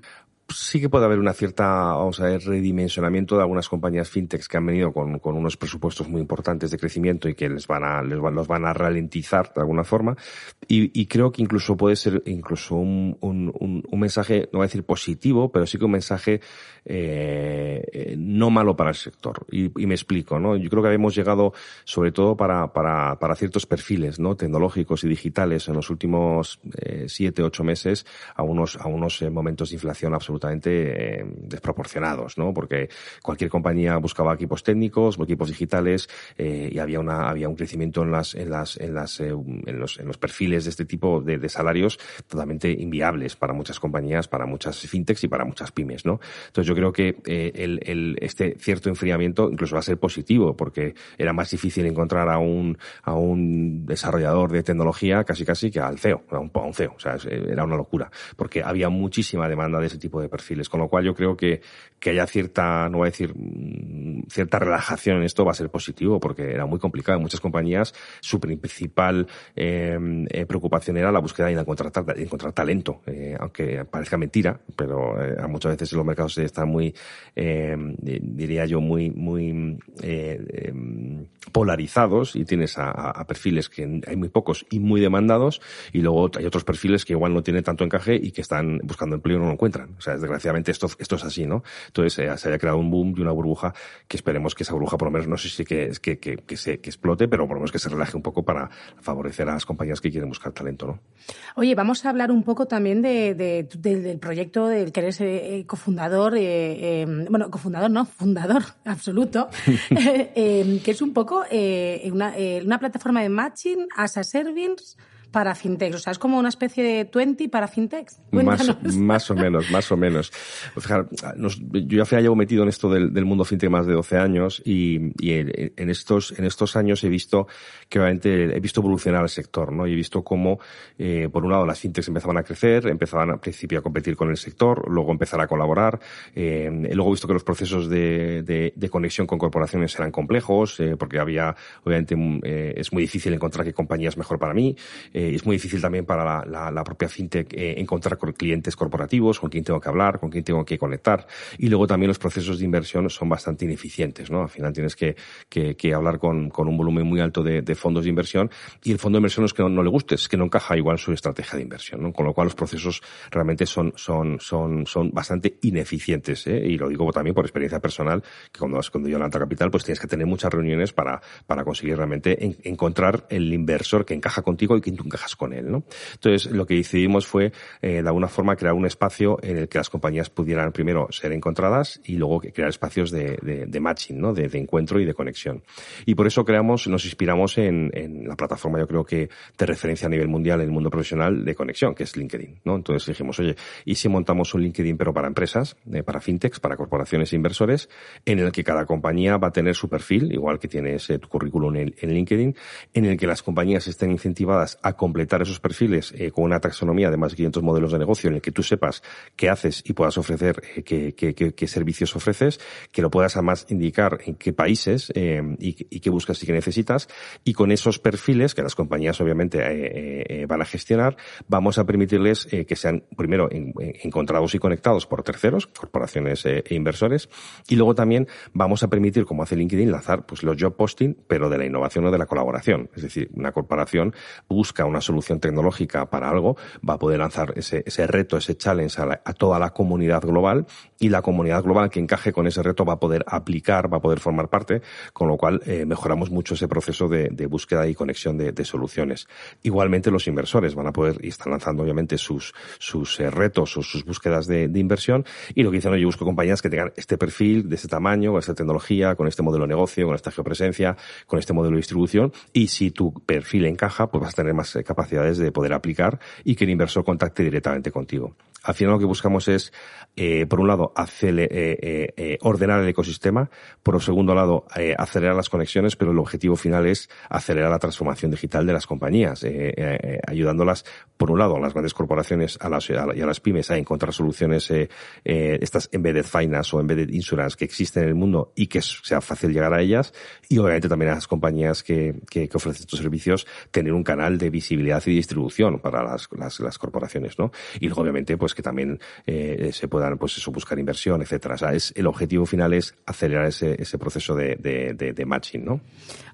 Sí que puede haber una cierta, vamos a ver, redimensionamiento de algunas compañías fintechs que han venido con, unos presupuestos muy importantes de crecimiento y que les van a, les van, los van a ralentizar de alguna forma. Y, creo que incluso puede ser incluso un, un, un, mensaje, no voy a decir positivo, pero sí que un mensaje eh, no malo para el sector. Y, y, me explico, ¿no? Yo creo que habíamos llegado, sobre todo para, para, para ciertos perfiles, ¿no? Tecnológicos y digitales en los últimos eh, siete, ocho meses a unos, a unos eh, momentos de inflación absolutamente absolutamente eh, desproporcionados, ¿no? Porque cualquier compañía buscaba equipos técnicos, equipos digitales, eh, y había una, había un crecimiento en las, en las, en las, eh, en los, en los perfiles de este tipo de, de, salarios totalmente inviables para muchas compañías, para muchas fintechs y para muchas pymes, ¿no? Entonces yo creo que eh, el, el, este cierto enfriamiento incluso va a ser positivo porque era más difícil encontrar a un, a un desarrollador de tecnología casi casi que al CEO, a un, a un CEO. O sea, era una locura porque había muchísima demanda de ese tipo de perfiles. Con lo cual yo creo que, que haya cierta, no voy a decir, mm, cierta relajación en esto va a ser positivo porque era muy complicado. En muchas compañías su principal em, eh, preocupación era la búsqueda de encontrar, encontrar talento, eh, aunque parezca mentira, pero eh, muchas veces los mercados están muy, em, diría yo, muy, muy em, polarizados y tienes a, a, perfiles que hay muy pocos y muy demandados y luego hay otros perfiles que igual no tienen tanto encaje y que están buscando empleo y no lo encuentran. O sea, desgraciadamente esto, esto es así, ¿no? Entonces eh, se haya creado un boom y una burbuja que esperemos que esa burbuja por lo menos no sé si que, que, que, que, se, que explote, pero por lo menos que se relaje un poco para favorecer a las compañías que quieren buscar talento, ¿no? Oye, vamos a hablar un poco también de, de, del proyecto del que eres eh, cofundador, eh, eh, bueno, cofundador no, fundador [laughs] absoluto, [laughs] eh, que es un poco una, una plataforma de matching as a service para fintechs. O sea, es como una especie de 20 para fintechs. Más, [laughs] más, o menos, más o menos. Pues, yo ya final llevo metido en esto del, del, mundo fintech más de 12 años y, y en, estos, en estos años he visto que obviamente he visto evolucionar el sector, ¿no? Y he visto cómo, eh, por un lado, las fintechs empezaban a crecer, empezaban al principio a competir con el sector, luego empezar a colaborar. Eh, luego he visto que los procesos de, de, de conexión con corporaciones eran complejos, eh, porque había, obviamente, eh, es muy difícil encontrar qué compañía es mejor para mí. Eh, es muy difícil también para la, la, la propia fintech eh, encontrar con clientes corporativos, con quién tengo que hablar, con quién tengo que conectar. Y luego también los procesos de inversión son bastante ineficientes, ¿no? Al final tienes que, que, que hablar con, con, un volumen muy alto de, de, fondos de inversión y el fondo de inversión es que no, le guste, es que no encaja igual su estrategia de inversión, ¿no? Con lo cual los procesos realmente son, son, son, son bastante ineficientes, ¿eh? Y lo digo también por experiencia personal, que cuando, cuando yo en Alta Capital, pues tienes que tener muchas reuniones para, para conseguir realmente en, encontrar el inversor que encaja contigo y que encajas con él, ¿no? Entonces, lo que decidimos fue, eh, de alguna forma, crear un espacio en el que las compañías pudieran primero ser encontradas y luego crear espacios de, de, de matching, ¿no? De, de, encuentro y de conexión. Y por eso creamos, nos inspiramos en, en, la plataforma, yo creo que de referencia a nivel mundial en el mundo profesional de conexión, que es LinkedIn, ¿no? Entonces dijimos, oye, ¿y si montamos un LinkedIn pero para empresas, eh, para fintechs, para corporaciones e inversores, en el que cada compañía va a tener su perfil, igual que tienes eh, tu currículum en, en LinkedIn, en el que las compañías estén incentivadas a completar esos perfiles eh, con una taxonomía de más de 500 modelos de negocio en el que tú sepas qué haces y puedas ofrecer eh, qué, qué, qué, qué, servicios ofreces, que lo puedas además indicar en qué países eh, y, y, qué buscas y qué necesitas. Y con esos perfiles, que las compañías obviamente eh, eh, van a gestionar, vamos a permitirles que sean primero en, encontrados y conectados por terceros, corporaciones e inversores, y luego también vamos a permitir, como hace LinkedIn, lanzar pues, los job posting, pero de la innovación o de la colaboración. Es decir, una corporación busca una solución tecnológica para algo, va a poder lanzar ese, ese reto, ese challenge a, la, a, toda la comunidad global y la comunidad global que encaje con ese reto va a poder aplicar, va a poder formar parte, con lo cual eh, mejoramos mucho ese proceso de, de búsqueda y conexión de, de, soluciones. Igualmente los inversores van a poder y están lanzando obviamente sus, sus eh, retos o sus búsquedas de, de, inversión y lo que dicen, yo busco compañías que tengan este perfil, de este tamaño, con esta tecnología, con este modelo de negocio, con esta geopresencia, con este modelo de distribución y si tu perfil encaja, pues vas a tener más eh, capacidad de poder aplicar y que el inversor contacte directamente contigo. Al final lo que buscamos es, eh, por un lado, hacer, eh, eh, eh, ordenar el ecosistema, por el segundo lado, eh, acelerar las conexiones, pero el objetivo final es acelerar la transformación digital de las compañías, ayudándolas, por un lado, a las grandes corporaciones a las, a, y a las pymes a encontrar soluciones, estas embedded finance o embedded insurance que existen en el mundo y que sea fácil llegar a ellas, y obviamente también a las compañías que, que, que ofrecen estos servicios tener un canal de visibilidad y distribución para las, las, las corporaciones, ¿no? Y luego, obviamente, pues que también eh, se puedan, pues eso, buscar inversión, etcétera. O sea, es, el objetivo final es acelerar ese, ese proceso de, de, de, de, matching, ¿no?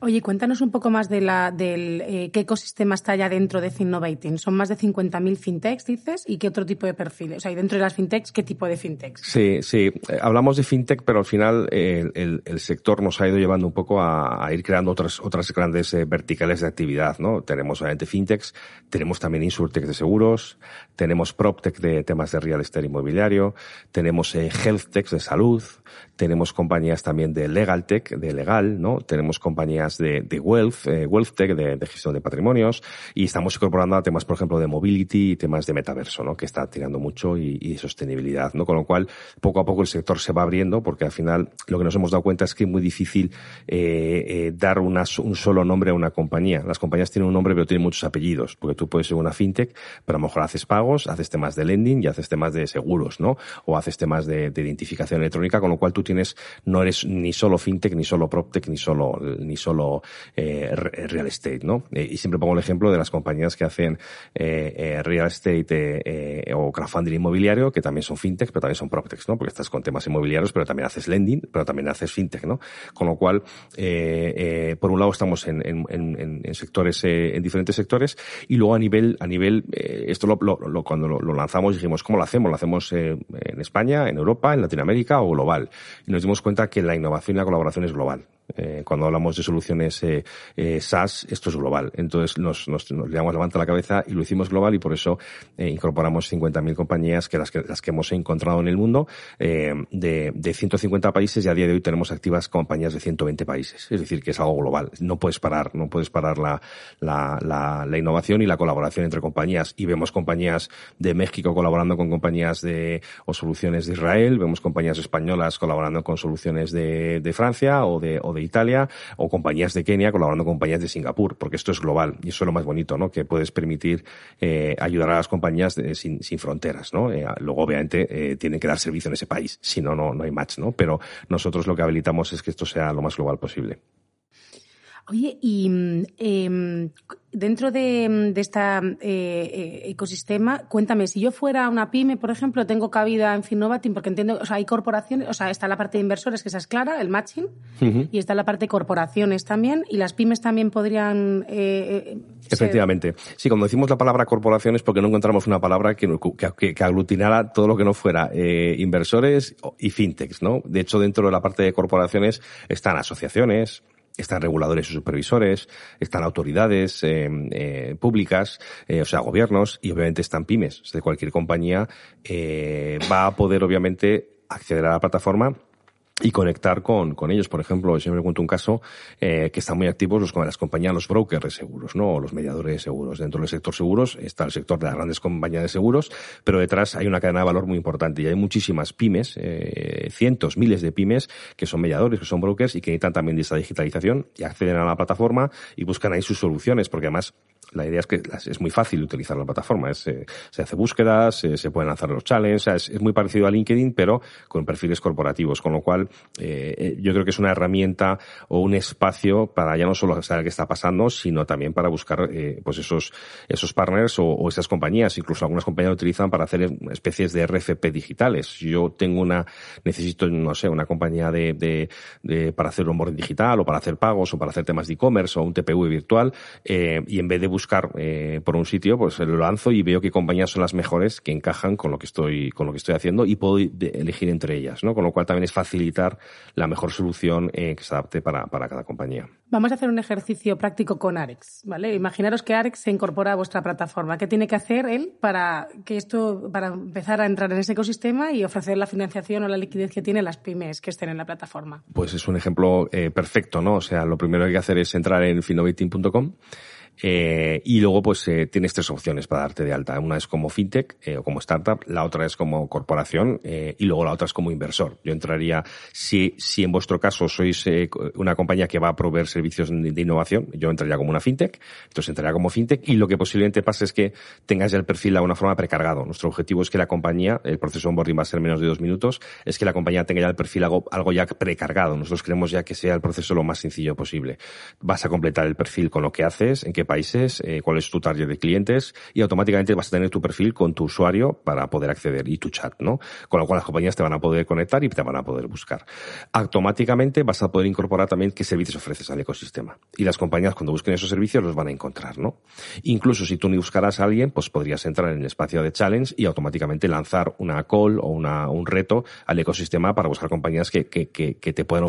Oye, cuéntanos un poco más de la, del eh, qué ecosistema está ya dentro de Finnovating. Son más de 50.000 fintechs, dices, y qué otro tipo de perfiles. O sea, y dentro de las fintechs, ¿qué tipo de fintechs? Sí, sí. Eh, hablamos de fintech, pero al final eh, el, el, sector nos ha ido llevando un poco a, a ir creando otras, otras grandes verticales de actividad, ¿no? Tenemos obviamente tenemos también insurtech de seguros, tenemos proptech de temas de real estate inmobiliario, tenemos eh, health tech de salud, tenemos compañías también de legal tech, de legal, ¿no? Tenemos compañías de, wealth, eh, wealth de, de, gestión de patrimonios, y estamos incorporando a temas, por ejemplo, de mobility y temas de metaverso, ¿no? Que está tirando mucho y, sostenibilidad, ¿no? Con lo cual, poco a poco el sector se va abriendo, porque al final lo que nos hemos dado cuenta es que es muy difícil eh, eh, dar un solo nombre a una compañía. Las compañías tienen un nombre, pero tienen muchos apellidos, porque tú puedes ser una fintech, pero a lo mejor haces pagos, haces temas de lending y haces temas de seguros, ¿no? O haces temas de, identificación electrónica, con lo cual tú tienes, no eres ni solo fintech, ni solo proptech, ni solo, ni solo eh, real estate, ¿no? Eh, y siempre pongo el ejemplo de las compañías que hacen eh, real estate o crowdfunding inmobiliario, que también son fintech, pero también son proptechs, ¿no? Porque estás con temas inmobiliarios, pero también haces lending, pero también haces fintech, ¿no? Con lo cual, por un lado estamos en, en, en sectores, en diferentes sectores, y luego a nivel, a nivel, esto lo, cuando lo, lanzamos dijimos, ¿cómo lo hacemos? Lo hacemos en España, en Europa, en Latinoamérica o global. Y nos dimos cuenta que la innovación y la colaboración es global. Eh, cuando hablamos de soluciones eh, eh, SaaS, esto es global. Entonces nos, nos, nos le damos la manta a la cabeza y lo hicimos global y por eso eh, incorporamos 50.000 compañías que las, que las que hemos encontrado en el mundo eh, de, de 150 países y a día de hoy tenemos activas compañías de 120 países. Es decir, que es algo global. No puedes parar, no puedes parar la, la, la, la innovación y la colaboración entre compañías. Y vemos compañías de México colaborando con compañías de o soluciones de Israel, vemos compañías españolas colaborando con soluciones de, de Francia o de, o de Italia o compañías de Kenia colaborando con compañías de Singapur, porque esto es global y eso es lo más bonito, ¿no? Que puedes permitir eh, ayudar a las compañías sin, sin, fronteras, ¿no? Eh, luego, obviamente, eh, tienen que dar servicio en ese país, si no, no hay match, ¿no? Pero nosotros lo que habilitamos es que esto sea lo más global posible. Oye, y eh, dentro de, de este eh, ecosistema, cuéntame, si yo fuera una pyme, por ejemplo, tengo cabida en Finnovating, porque entiendo, o sea, hay corporaciones, o sea, está la parte de inversores, que esa es clara, el matching, y está la parte de corporaciones también, y las pymes también podrían... Eh, eh Efectivamente. Sí, cuando decimos la palabra corporaciones, porque no encontramos una palabra que, que, que aglutinara todo lo que no fuera eh, inversores y fintechs, ¿no? De hecho, dentro de la parte de corporaciones están asociaciones, están reguladores y supervisores, están autoridades eh, eh, públicas, eh, o sea, gobiernos, y obviamente están pymes. O sea, cualquier compañía eh, va a poder, obviamente, acceder a la plataforma y conectar con, con ellos. Por ejemplo, siempre cuento un caso eh, que están muy activos los, las compañías, los brokers de seguros, ¿no? O los mediadores de seguros. Dentro del sector seguros está el sector de las grandes compañías de seguros, pero detrás hay una cadena de valor muy importante y hay muchísimas pymes, eh, cientos, miles de pymes que son mediadores, que son brokers y que necesitan también de esta digitalización y acceden a la plataforma y buscan ahí sus soluciones, porque además la idea es que es muy fácil utilizar la plataforma. Es, eh, se hace búsquedas, eh, se pueden lanzar los challenges, es, muy parecido a LinkedIn, pero con perfiles corporativos, con lo cual eh, yo creo que es una herramienta o un espacio para ya no solo saber qué está pasando, sino también para buscar pues esos, esos partners o, o, esas compañías. Incluso algunas compañías lo utilizan para hacer especies de RFP digitales. Yo tengo una, necesito, no sé, una compañía de, de, de para hacer un onboarding digital o para hacer pagos o para hacer temas de e-commerce o un TPV virtual y en vez de por un sitio, pues lo lanzo y veo qué compañías son las mejores que encajan con lo que estoy, con lo que estoy haciendo y puedo elegir entre ellas, ¿no? Con lo cual también es facilitar la mejor solución eh, que se adapte para, para, cada compañía. Vamos a hacer un ejercicio práctico con Arex, ¿vale? Imaginaros que Arex se incorpora a vuestra plataforma. ¿Qué tiene que hacer él para que esto, para empezar a entrar en ese ecosistema y ofrecer la financiación o la liquidez que tienen las pymes que estén en la plataforma? Pues es un ejemplo eh, perfecto, ¿no? O sea, lo primero que hay que hacer es entrar en finnovating.com eh, y luego, pues, eh, tienes tres opciones para darte de alta. Una es como fintech eh, o como startup, la otra es como corporación eh, y luego la otra es como inversor. Yo entraría, si, si en vuestro caso sois eh, una compañía que va a proveer servicios de, de, innovación, yo entraría como una fintech, entonces entraría como fintech y lo que posiblemente pase es que tengas ya el perfil de alguna forma precargado. Nuestro objetivo es que la compañía, el proceso de onboarding va a ser menos de dos minutos, es que la compañía tenga ya el perfil algo, algo ya precargado. Nosotros queremos ya que sea el proceso lo más sencillo posible. Vas a completar el perfil con lo que haces, en qué países, eh, cuál es tu target de clientes y automáticamente vas a tener tu perfil con tu usuario para poder acceder y tu chat, ¿no? Con lo cual las compañías te van a poder conectar y te van a poder buscar. Automáticamente vas a poder incorporar también qué servicios ofreces al ecosistema. Y las compañías cuando busquen esos servicios los van a encontrar, ¿no? Incluso si tú ni buscaras a alguien, pues podrías entrar en el espacio de challenge y automáticamente lanzar una call o una, un reto al ecosistema para buscar compañías que, que, que, que te puedan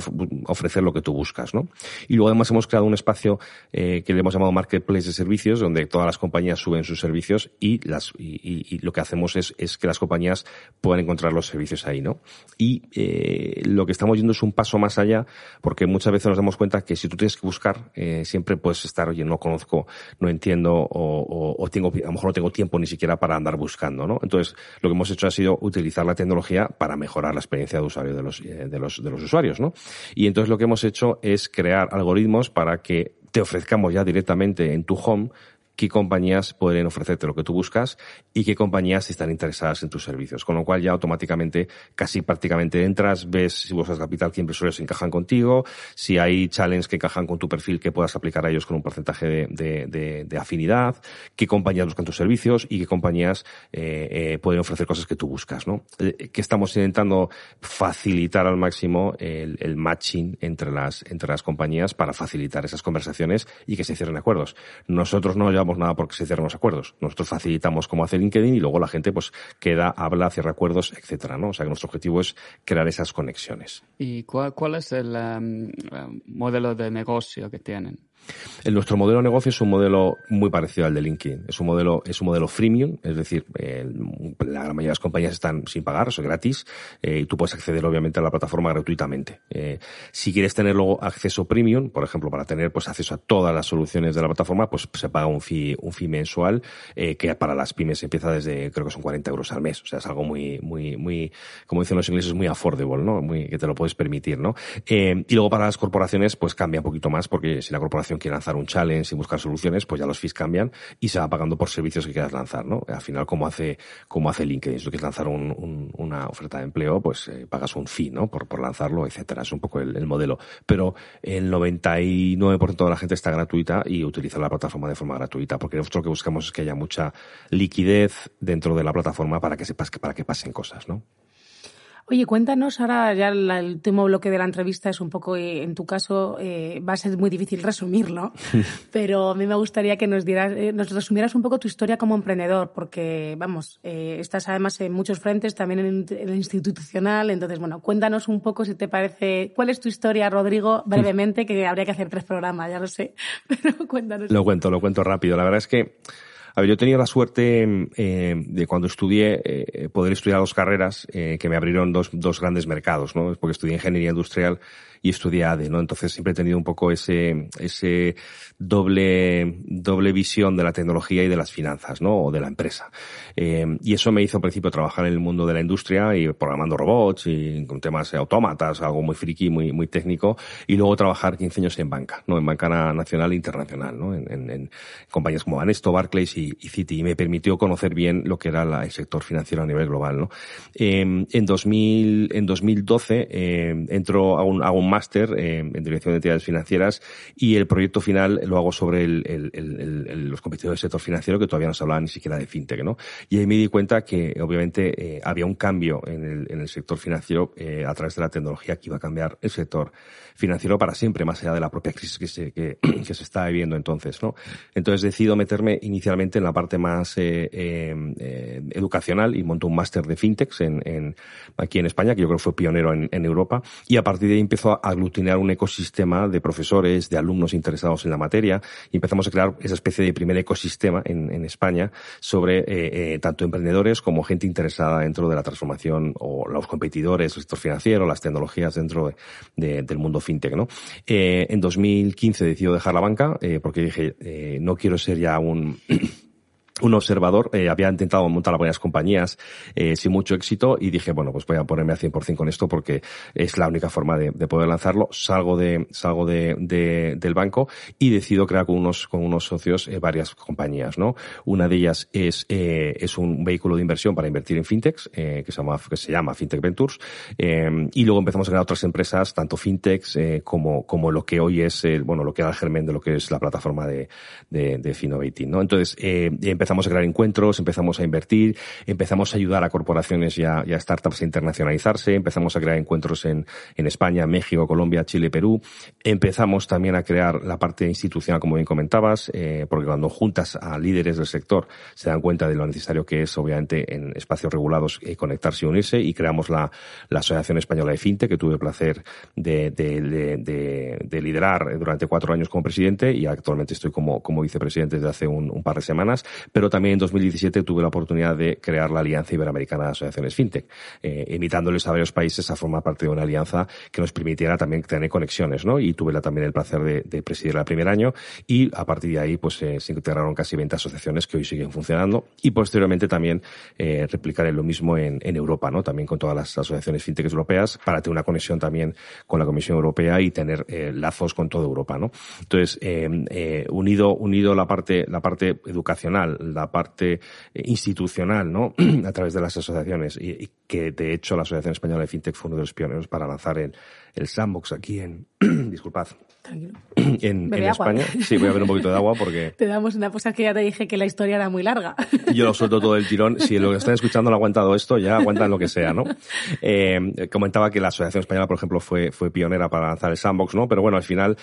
ofrecer lo que tú buscas, ¿no? Y luego además hemos creado un espacio eh, que le hemos llamado Marketplace de servicios, donde todas las compañías suben sus servicios y las y, y, y lo que hacemos es, es, que las compañías puedan encontrar los servicios ahí, ¿no? Y eh, lo que estamos yendo es un paso más allá, porque muchas veces nos damos cuenta que si tú tienes que buscar, eh, siempre puedes estar, oye, no conozco, no entiendo, o, o, o, tengo, a lo mejor no tengo tiempo ni siquiera para andar buscando, ¿no? Entonces, lo que hemos hecho ha sido utilizar la tecnología para mejorar la experiencia de usuario de los, eh, de los, de los usuarios, ¿no? Y entonces lo que hemos hecho es crear algoritmos para que te ofrezcamos ya directamente en tu home qué compañías pueden ofrecerte lo que tú buscas y qué compañías están interesadas en tus servicios. Con lo cual ya automáticamente, casi prácticamente entras, ves si buscas capital, qué inversores encajan contigo, si hay challenges que encajan con tu perfil que puedas aplicar a ellos con un porcentaje de, afinidad, qué compañías buscan tus servicios y qué compañías eh, eh, pueden ofrecer cosas que tú buscas, ¿no? Eh, que estamos intentando facilitar al máximo el, el matching entre las, entre las compañías para facilitar esas conversaciones y que se cierren acuerdos. Nosotros no llevamos nada porque se cierren los acuerdos. Nosotros facilitamos cómo hace LinkedIn y luego la gente pues queda, habla, cierra acuerdos, etcétera, ¿no? O sea que nuestro objetivo es crear esas conexiones. ¿Y cuál, es el um, modelo de negocio que tienen? El, nuestro modelo de negocio es un modelo muy parecido al de LinkedIn. Es un modelo, es un modelo freemium, es decir, la gran mayoría de las compañías están sin pagar, eso es gratis, eh, y tú puedes acceder obviamente a la plataforma gratuitamente. Eh, si quieres tener luego acceso premium, por ejemplo, para tener pues acceso a todas las soluciones de la plataforma, pues se paga un fee, un fee mensual, eh, que para las pymes empieza desde, creo que son 40 euros al mes. O sea, es algo muy, muy, muy, como dicen los ingleses, muy affordable, ¿no? Muy, que te lo puedes permitir, ¿no? y luego para las corporaciones, pues cambia un poquito más, porque si la corporación quiere lanzar un challenge y buscar soluciones, pues ya los fees cambian y se va pagando por servicios que quieras lanzar, ¿no? Al final, como hace, como hace LinkedIn, si tú quieres lanzar una oferta de empleo, pues eh, pagas un fee, ¿no? Por, por lanzarlo, etcétera. Es un poco el, modelo. Pero el 99% de la gente está gratuita y utiliza la plataforma de forma gratuita, porque nosotros lo que buscamos es que haya mucha liquidez dentro de la plataforma para que sepas que, para que pasen cosas, ¿no? Oye, cuéntanos ahora, ya el último bloque de la entrevista es un poco, eh, en tu caso, eh, va a ser muy difícil resumirlo, [laughs] pero a mí me gustaría que nos dieras, eh, nos resumieras un poco tu historia como emprendedor, porque, vamos, estás además en muchos frentes, también en, el institucional, entonces, bueno, cuéntanos un poco si te parece, ¿cuál es tu historia, Rodrigo, [laughs] brevemente, que habría que hacer tres programas, ya lo sé, [laughs] pero cuéntanos. Lo cuento, lo cuento rápido. La verdad es que a ver, yo tenía la suerte eh, de cuando estudié eh, poder estudiar dos carreras eh, que me abrieron dos, dos grandes mercados, ¿no? Porque estudié ingeniería industrial y estudié ADE, ¿no? Entonces siempre he tenido un poco ese, ese doble, doble visión de la tecnología y de las finanzas, ¿no? O de la empresa. Eh, y eso me hizo al principio trabajar en el mundo de la industria y programando robots y con temas autómatas, algo muy friki, muy, muy técnico, y luego trabajar 15 años en banca, ¿no? En banca nacional e internacional, ¿no? En, en, en compañías como Banesto, Barclays y, y, Citi, y me permitió conocer bien lo que era la, el sector financiero a nivel global, ¿no? Eh, en 2000, en 2012, eh, entro a un, a un máster eh, en dirección de entidades financieras y el proyecto final lo hago sobre el, el, el, los competidores del sector financiero que todavía no se hablaba ni siquiera de fintech, ¿no? Y ahí me di cuenta que obviamente eh, había un cambio en el, en sector financiero eh, a través de la tecnología que iba a cambiar el sector financiero para siempre, más allá de la propia crisis que se, que, que se está viviendo entonces, ¿no? Entonces decido meterme inicialmente en la parte más eh, eh, educacional y monto un máster de fintechs en, en, aquí en España, que yo creo fue pionero en, en Europa, y a partir de ahí empiezo aglutinar un ecosistema de profesores, de alumnos interesados en la materia, y empezamos a crear esa especie de primer ecosistema en, España sobre eh, eh, tanto emprendedores como gente interesada dentro de la transformación o los competidores, el sector financiero, las tecnologías dentro de, de, del mundo fintech, ¿no? Eh, en 2015 decido dejar la banca porque dije, no quiero ser ya un [clears throat] un observador, eh, había intentado montar varias compañías eh, sin mucho éxito y dije, bueno, pues voy a ponerme a 100% con esto porque es la única forma de, de poder lanzarlo. Salgo de, salgo de, de, del banco y decido crear con unos, con unos socios eh, varias compañías, ¿no? Una de ellas es, eh, es un vehículo de inversión para invertir en fintechs, eh, que se llama, que se llama Fintech Ventures, y luego empezamos a crear otras empresas, tanto fintechs como, como lo que hoy es, el, bueno, lo que era el germen de lo que es la plataforma de, de, de Finovating, ¿no? Entonces, eh, empezamos a crear encuentros, empezamos a invertir, empezamos a ayudar a corporaciones y a, startups a internacionalizarse, empezamos a crear encuentros en, en España, México, Colombia, Chile, Perú. Empezamos también a crear la parte institucional, como bien comentabas, eh, porque cuando juntas a líderes del sector se dan cuenta de lo necesario que es, obviamente, en espacios regulados eh, conectarse y unirse y creamos la, la Asociación Española de FinTech, que tuve el placer de, de, de, de, de liderar durante cuatro años como presidente y actualmente estoy como, como vicepresidente desde hace un par de semanas. Pero también en 2017 tuve la oportunidad de crear la Alianza Iberoamericana de Asociaciones FinTech, eh, invitándoles a varios países a formar parte de una alianza que nos permitiera también tener conexiones, ¿no? Y tuve también el placer de, de presidir el primer año y a partir de ahí pues eh, se integraron casi 20 asociaciones que hoy siguen funcionando y posteriormente también eh, replicar lo mismo en, en Europa, ¿no? También con todas las asociaciones FinTech europeas para tener una conexión también con la Comisión Europea y tener eh, lazos con toda Europa, ¿no? Entonces, eh, eh, unido, unido la parte, la parte educacional, la parte institucional, ¿no? [clears throat] a través de las asociaciones y, y, que de hecho la Asociación Española de FinTech fue uno de los pioneros para lanzar el, el sandbox aquí en, [clears throat] disculpad, Tranquilo. [clears throat] en, en España. Sí, voy a beber un poquito de agua porque... [laughs] Te damos una cosa que ya te dije que la historia era muy larga. [laughs] Yo lo suelto todo el tirón. Si lo que están escuchando no ha aguantado esto, ya aguantan lo que sea, ¿no? Eh, comentaba que la Asociación Española, por ejemplo, fue, fue pionera para lanzar el sandbox, ¿no? Pero bueno, al final,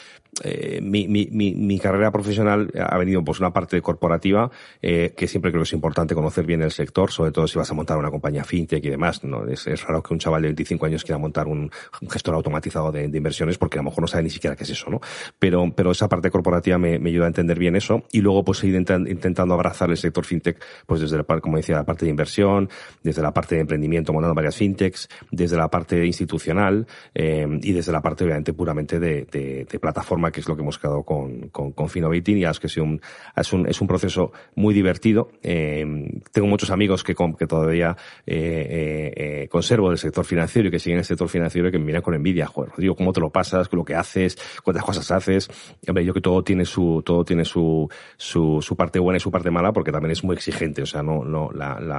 eh, mi, mi, mi, mi, carrera profesional ha venido pues una parte corporativa, eh, que siempre creo que es importante conocer bien el sector, sobre todo si vas a montar una compañía fintech y demás, ¿no? Es, es raro que un chaval de 25 años quiera montar un, gestor automatizado de, de, inversiones porque a lo mejor no sabe ni siquiera qué es eso, ¿no? Pero, pero esa parte corporativa me, me ayuda a entender bien eso y luego pues ir intentando abrazar el sector fintech pues desde la, como decía, la parte de inversión, desde la parte de emprendimiento montando varias fintechs, desde la parte institucional eh, y desde la parte obviamente puramente de, de, de, plataforma que es lo que hemos creado con, con, con Finovating y es que es un, es un, es un proceso muy divertido. Eh, tengo muchos amigos que, que todavía eh, eh, conservo del sector financiero y que siguen en el sector financiero y que me miran con envidia, joder, Rodrigo, ¿cómo te lo pasas? ¿Lo que haces? ¿Cuántas cosas haces? Hombre, yo que todo tiene su, todo tiene su, su, parte buena y su parte mala porque también es muy exigente. O sea, no, no,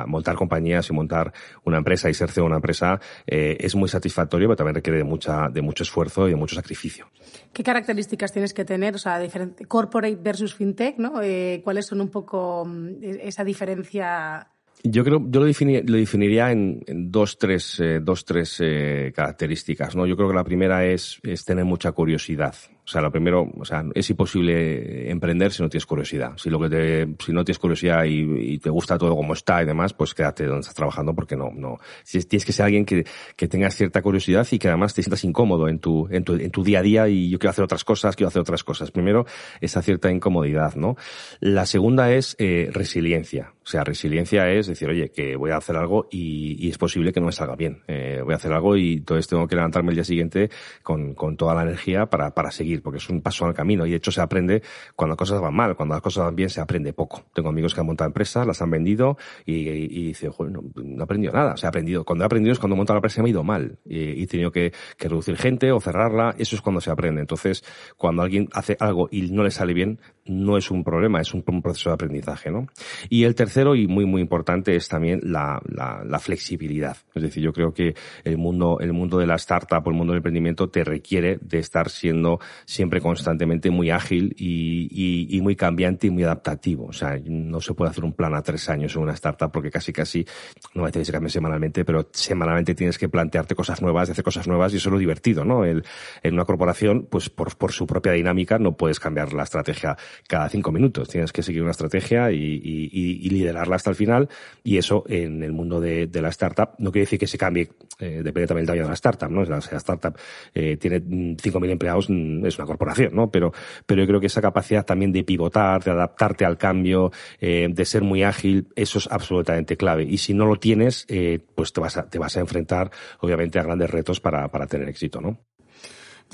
montar compañías y montar una empresa y ser CEO de una empresa eh, es muy satisfactorio, pero también requiere de mucha, de mucho esfuerzo y de mucho sacrificio. ¿Qué características tienes que tener? O sea, corporate versus fintech, ¿no? Eh, ¿Cuáles son un poco esa diferencia? Yo creo, yo lo, definir, lo definiría en, en, dos, tres, eh, dos, tres eh, características, ¿no? Yo creo que la primera es, es tener mucha curiosidad. O sea, lo primero, o sea, es imposible emprender si no tienes curiosidad. Si lo que te, si no tienes curiosidad y, y te gusta todo como está y demás, pues quédate donde estás trabajando porque no, no. Si tienes que ser alguien que, que tengas cierta curiosidad y que además te sientas incómodo en tu, en tu, en tu día a día y yo quiero hacer otras cosas, quiero hacer otras cosas. Primero, esa cierta incomodidad, ¿no? La segunda es eh, resiliencia. O sea, resiliencia es decir, oye, que voy a hacer algo y, y es posible que no me salga bien. Eh, voy a hacer algo y entonces tengo que levantarme el día siguiente con, con toda la energía para, para seguir porque es un paso al camino. Y de hecho se aprende cuando las cosas van mal, cuando las cosas van bien se aprende poco. Tengo amigos que han montado empresas, las han vendido y, y, y dice, joder, no, no, he aprendido nada, o sea, he aprendido, cuando he aprendido es cuando he montado la empresa me ha ido mal. Y, y he tenido que, que, reducir gente o cerrarla, eso es cuando se aprende. Entonces, cuando alguien hace algo y no le sale bien, no es un problema, es un, proceso de aprendizaje, ¿no? Y el tercero y muy, muy importante es también la, la, la flexibilidad. Es decir, yo creo que el mundo, el mundo de la startup o el mundo del emprendimiento te requiere de estar siendo siempre constantemente muy ágil y, y, y, muy cambiante y muy adaptativo. O sea, no se puede hacer un plan a tres años en una startup porque casi casi, no me que se cambie semanalmente, pero semanalmente tienes que plantearte cosas nuevas, hacer cosas nuevas y eso es lo divertido, ¿no? En una corporación, pues por su propia dinámica no puedes cambiar la estrategia cada cinco minutos. Tienes que seguir una estrategia y, y, y liderarla hasta el final y eso en el mundo de, de la startup no quiere decir que se cambie, eh, depende también del tamaño de la startup, ¿no? La, la startup eh, tiene 5.000 empleados, es una corporación ¿no? Pero, pero yo creo que esa capacidad también de pivotar, de adaptarte al cambio, eh, de ser muy ágil, eso es absolutamente clave. Y si no lo tienes, eh, pues te vas a, te vas a enfrentar, obviamente, a grandes retos para, para tener éxito, ¿no?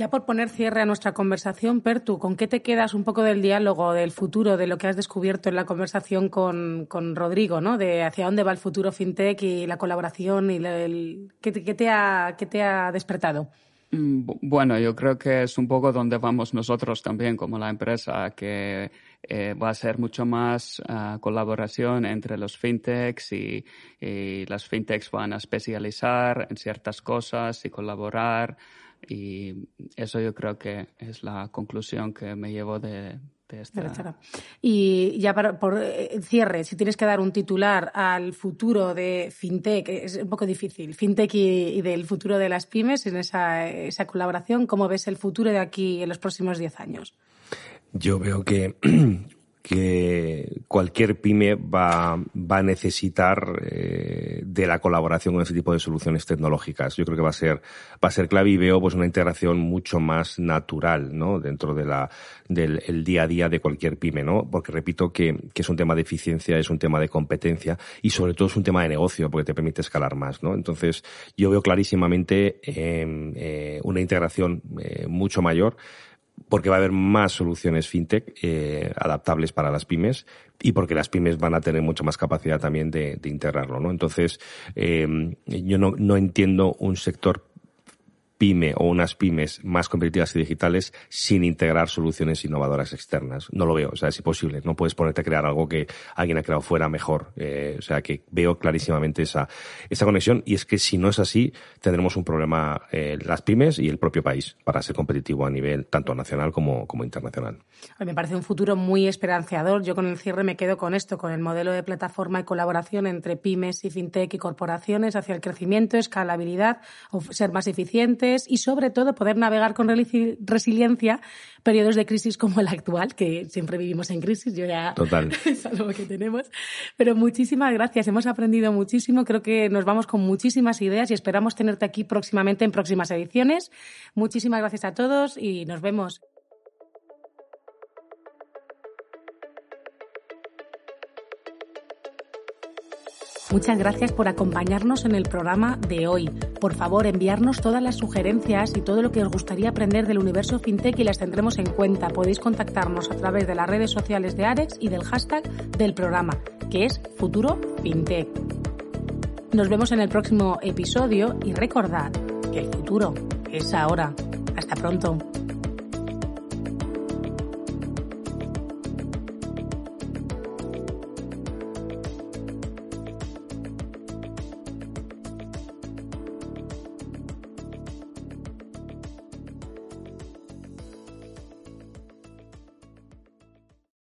Ya por poner cierre a nuestra conversación, Pertu, ¿con qué te quedas un poco del diálogo, del futuro, de lo que has descubierto en la conversación con, con Rodrigo, ¿no? De hacia dónde va el futuro FinTech y la colaboración y el, ¿qué, qué, te ha, ¿qué te ha despertado? Bueno, yo creo que es un poco donde vamos nosotros también como la empresa, que eh, va a ser mucho más uh, colaboración entre los fintechs y, y, las fintechs van a especializar en ciertas cosas y colaborar y eso yo creo que es la conclusión que me llevo de, de esta... Y ya para, por eh, cierre, si tienes que dar un titular al futuro de FinTech, es un poco difícil, FinTech y, y del futuro de las pymes en esa, esa colaboración, ¿cómo ves el futuro de aquí en los próximos 10 años? Yo veo que [clears throat] que cualquier pyme va, va a necesitar eh, de la colaboración con ese tipo de soluciones tecnológicas. Yo creo que va a ser, va a ser clave y veo pues una integración mucho más natural, ¿no? Dentro de la, del el día a día de cualquier pyme, ¿no? Porque repito que, que es un tema de eficiencia, es un tema de competencia y sobre todo es un tema de negocio porque te permite escalar más, ¿no? Entonces yo veo clarísimamente eh, eh, una integración eh, mucho mayor porque va a haber más soluciones fintech eh, adaptables para las pymes y porque las pymes van a tener mucha más capacidad también de, de integrarlo, ¿no? Entonces, eh, yo no, no entiendo un sector pyme o unas pymes más competitivas y digitales sin integrar soluciones innovadoras externas. No lo veo, o sea, es imposible. No puedes ponerte a crear algo que alguien ha creado fuera mejor. Eh, o sea, que veo clarísimamente esa, esa conexión y es que si no es así, tendremos un problema eh, las pymes y el propio país para ser competitivo a nivel tanto nacional como, como internacional. Me parece un futuro muy esperanzador. Yo con el cierre me quedo con esto, con el modelo de plataforma y colaboración entre pymes y fintech y corporaciones hacia el crecimiento, escalabilidad, ser más y sobre todo poder navegar con resiliencia periodos de crisis como el actual, que siempre vivimos en crisis, yo ya [laughs] Total. es algo que tenemos. Pero muchísimas gracias, hemos aprendido muchísimo, creo que nos vamos con muchísimas ideas y esperamos tenerte aquí próximamente en próximas ediciones. Muchísimas gracias a todos y nos vemos. Muchas gracias por acompañarnos en el programa de hoy. Por favor, enviarnos todas las sugerencias y todo lo que os gustaría aprender del universo fintech y las tendremos en cuenta. Podéis contactarnos a través de las redes sociales de Arex y del hashtag del programa, que es Futuro Fintech. Nos vemos en el próximo episodio y recordad que el futuro es ahora. Hasta pronto.